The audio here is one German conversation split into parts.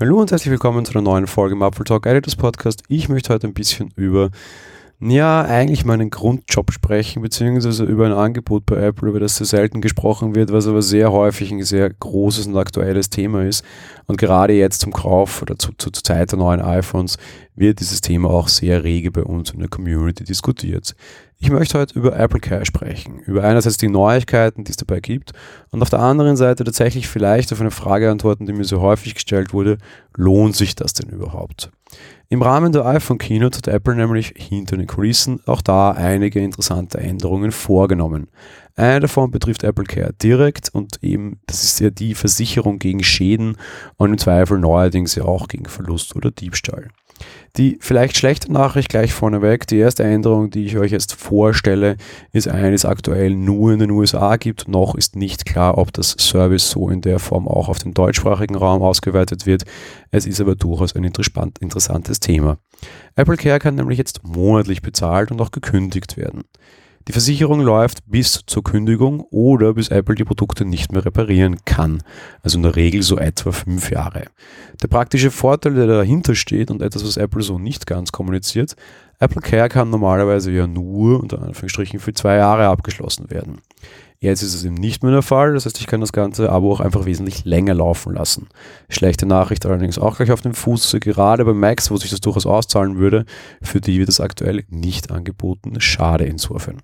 Hallo und herzlich willkommen zu einer neuen Folge im Apple Talk Editors Podcast. Ich möchte heute ein bisschen über, ja, eigentlich meinen Grundjob sprechen, beziehungsweise über ein Angebot bei Apple, über das sehr selten gesprochen wird, was aber sehr häufig ein sehr großes und aktuelles Thema ist. Und gerade jetzt zum Kauf oder zu, zur Zeit der neuen iPhones wird dieses Thema auch sehr rege bei uns in der Community diskutiert. Ich möchte heute über Apple Care sprechen, über einerseits die Neuigkeiten, die es dabei gibt und auf der anderen Seite tatsächlich vielleicht auf eine Frage antworten, die mir so häufig gestellt wurde, lohnt sich das denn überhaupt? Im Rahmen der iPhone Keynote hat Apple nämlich hinter den Kulissen auch da einige interessante Änderungen vorgenommen. Eine davon betrifft Apple Care direkt und eben, das ist ja die Versicherung gegen Schäden und im Zweifel neuerdings ja auch gegen Verlust oder Diebstahl. Die vielleicht schlechte Nachricht gleich vorneweg, die erste Änderung, die ich euch jetzt vorstelle, ist eine, es aktuell nur in den USA gibt. Noch ist nicht klar, ob das Service so in der Form auch auf den deutschsprachigen Raum ausgeweitet wird. Es ist aber durchaus ein interessantes Thema. Apple Care kann nämlich jetzt monatlich bezahlt und auch gekündigt werden. Die Versicherung läuft bis zur Kündigung oder bis Apple die Produkte nicht mehr reparieren kann. Also in der Regel so etwa fünf Jahre. Der praktische Vorteil, der dahinter steht und etwas, was Apple so nicht ganz kommuniziert, Apple Care kann normalerweise ja nur unter Anführungsstrichen für zwei Jahre abgeschlossen werden. Jetzt ist es eben nicht mehr der Fall, das heißt, ich kann das Ganze aber auch einfach wesentlich länger laufen lassen. Schlechte Nachricht allerdings auch gleich auf dem Fuß, gerade bei Macs, wo sich das durchaus auszahlen würde, für die wird das aktuell nicht angeboten. Schade insofern.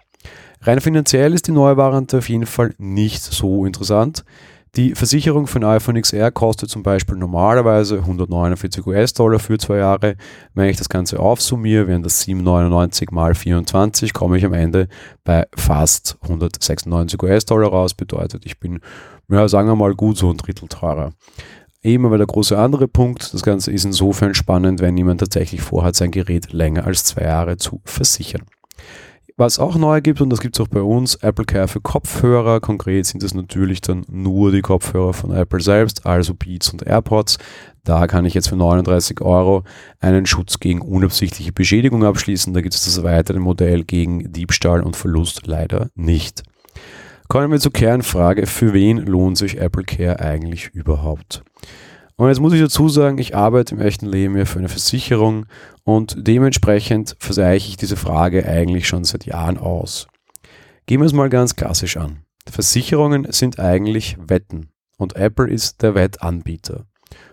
Rein finanziell ist die neue Variante auf jeden Fall nicht so interessant. Die Versicherung für ein iPhone XR kostet zum Beispiel normalerweise 149 US-Dollar für zwei Jahre. Wenn ich das Ganze aufsummiere, wären das 799 mal 24, komme ich am Ende bei fast 196 US-Dollar raus. Bedeutet, ich bin, ja, sagen wir mal, gut so ein Drittel teurer. Eben aber der große andere Punkt, das Ganze ist insofern spannend, wenn jemand tatsächlich vorhat, sein Gerät länger als zwei Jahre zu versichern. Was auch neu gibt, und das gibt es auch bei uns, Apple Care für Kopfhörer. Konkret sind es natürlich dann nur die Kopfhörer von Apple selbst, also Beats und AirPods. Da kann ich jetzt für 39 Euro einen Schutz gegen unabsichtliche Beschädigung abschließen. Da gibt es das weitere Modell gegen Diebstahl und Verlust leider nicht. Kommen wir zur Kernfrage, für wen lohnt sich Apple Care eigentlich überhaupt? Und jetzt muss ich dazu sagen, ich arbeite im echten Leben ja für eine Versicherung und dementsprechend verseiche ich diese Frage eigentlich schon seit Jahren aus. Gehen wir es mal ganz klassisch an. Versicherungen sind eigentlich Wetten und Apple ist der Wettanbieter.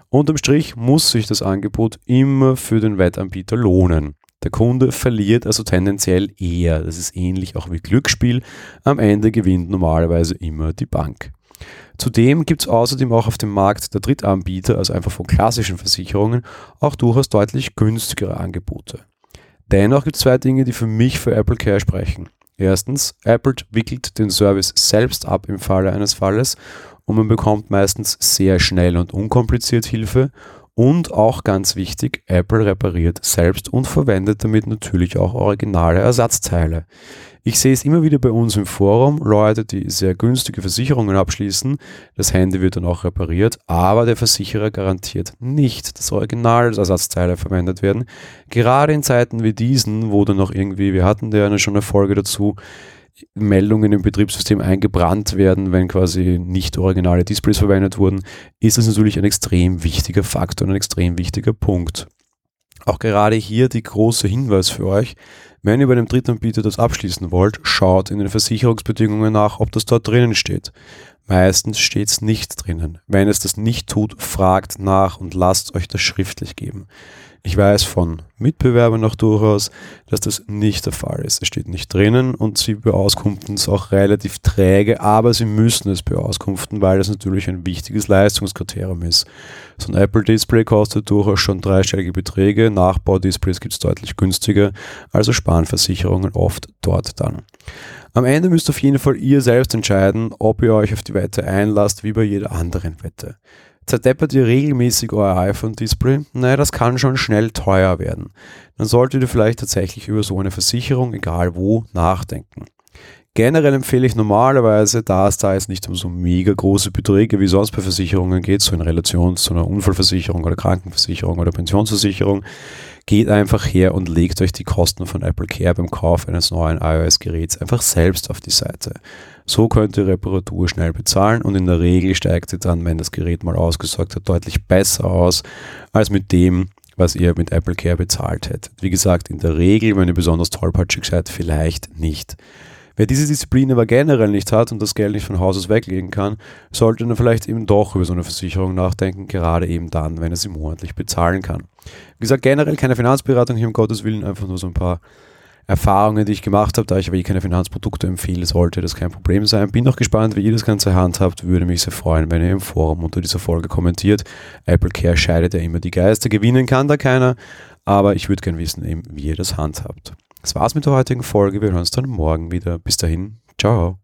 Unterm Strich muss sich das Angebot immer für den Wettanbieter lohnen. Der Kunde verliert also tendenziell eher. Das ist ähnlich auch wie Glücksspiel. Am Ende gewinnt normalerweise immer die Bank. Zudem gibt es außerdem auch auf dem Markt der Drittanbieter, also einfach von klassischen Versicherungen, auch durchaus deutlich günstigere Angebote. Dennoch gibt es zwei Dinge, die für mich für Apple Care sprechen. Erstens, Apple wickelt den Service selbst ab im Falle eines Falles und man bekommt meistens sehr schnell und unkompliziert Hilfe. Und auch ganz wichtig, Apple repariert selbst und verwendet damit natürlich auch originale Ersatzteile. Ich sehe es immer wieder bei uns im Forum, Leute, die sehr günstige Versicherungen abschließen. Das Handy wird dann auch repariert, aber der Versicherer garantiert nicht, dass Originalersatzteile verwendet werden. Gerade in Zeiten wie diesen, wo dann noch irgendwie, wir hatten da schon eine Folge dazu, Meldungen im Betriebssystem eingebrannt werden, wenn quasi nicht originale Displays verwendet wurden, ist das natürlich ein extrem wichtiger Faktor und ein extrem wichtiger Punkt. Auch gerade hier die große Hinweis für euch, wenn ihr bei einem Drittanbieter das abschließen wollt, schaut in den Versicherungsbedingungen nach, ob das dort drinnen steht. Meistens steht es nicht drinnen. Wenn es das nicht tut, fragt nach und lasst euch das schriftlich geben. Ich weiß von Mitbewerbern noch durchaus, dass das nicht der Fall ist. Es steht nicht drinnen und sie beauskunften es auch relativ träge, aber sie müssen es beauskunften, weil das natürlich ein wichtiges Leistungskriterium ist. So ein Apple Display kostet durchaus schon dreistellige Beträge, Nachbaudisplays gibt es deutlich günstiger, also sparen Versicherungen oft dort dann. Am Ende müsst auf jeden Fall ihr selbst entscheiden, ob ihr euch auf die Wette einlasst, wie bei jeder anderen Wette. Zerdeppert ihr regelmäßig euer iPhone-Display? Naja, das kann schon schnell teuer werden. Dann solltet ihr vielleicht tatsächlich über so eine Versicherung, egal wo, nachdenken. Generell empfehle ich normalerweise, da es da jetzt nicht um so mega große Beträge wie sonst bei Versicherungen geht, so in Relation zu einer Unfallversicherung oder Krankenversicherung oder Pensionsversicherung, geht einfach her und legt euch die Kosten von Apple Care beim Kauf eines neuen iOS-Geräts einfach selbst auf die Seite. So könnt ihr Reparatur schnell bezahlen und in der Regel steigt sie dann, wenn das Gerät mal ausgesorgt hat, deutlich besser aus als mit dem, was ihr mit Apple Care bezahlt hättet. Wie gesagt, in der Regel, wenn ihr besonders tollpatschig seid, vielleicht nicht. Wer diese Disziplin aber generell nicht hat und das Geld nicht von Haus aus weglegen kann, sollte dann vielleicht eben doch über so eine Versicherung nachdenken, gerade eben dann, wenn er sie monatlich bezahlen kann. Wie gesagt, generell keine Finanzberatung hier um Gottes Willen, einfach nur so ein paar Erfahrungen, die ich gemacht habe, da ich aber eh keine Finanzprodukte empfehle, sollte das kein Problem sein. Bin noch gespannt, wie ihr das Ganze handhabt. Würde mich sehr freuen, wenn ihr im Forum unter dieser Folge kommentiert. Apple Care scheidet ja immer die Geister. Gewinnen kann da keiner, aber ich würde gerne wissen, eben, wie ihr das handhabt. Das war's mit der heutigen Folge. Wir hören uns dann morgen wieder. Bis dahin, ciao.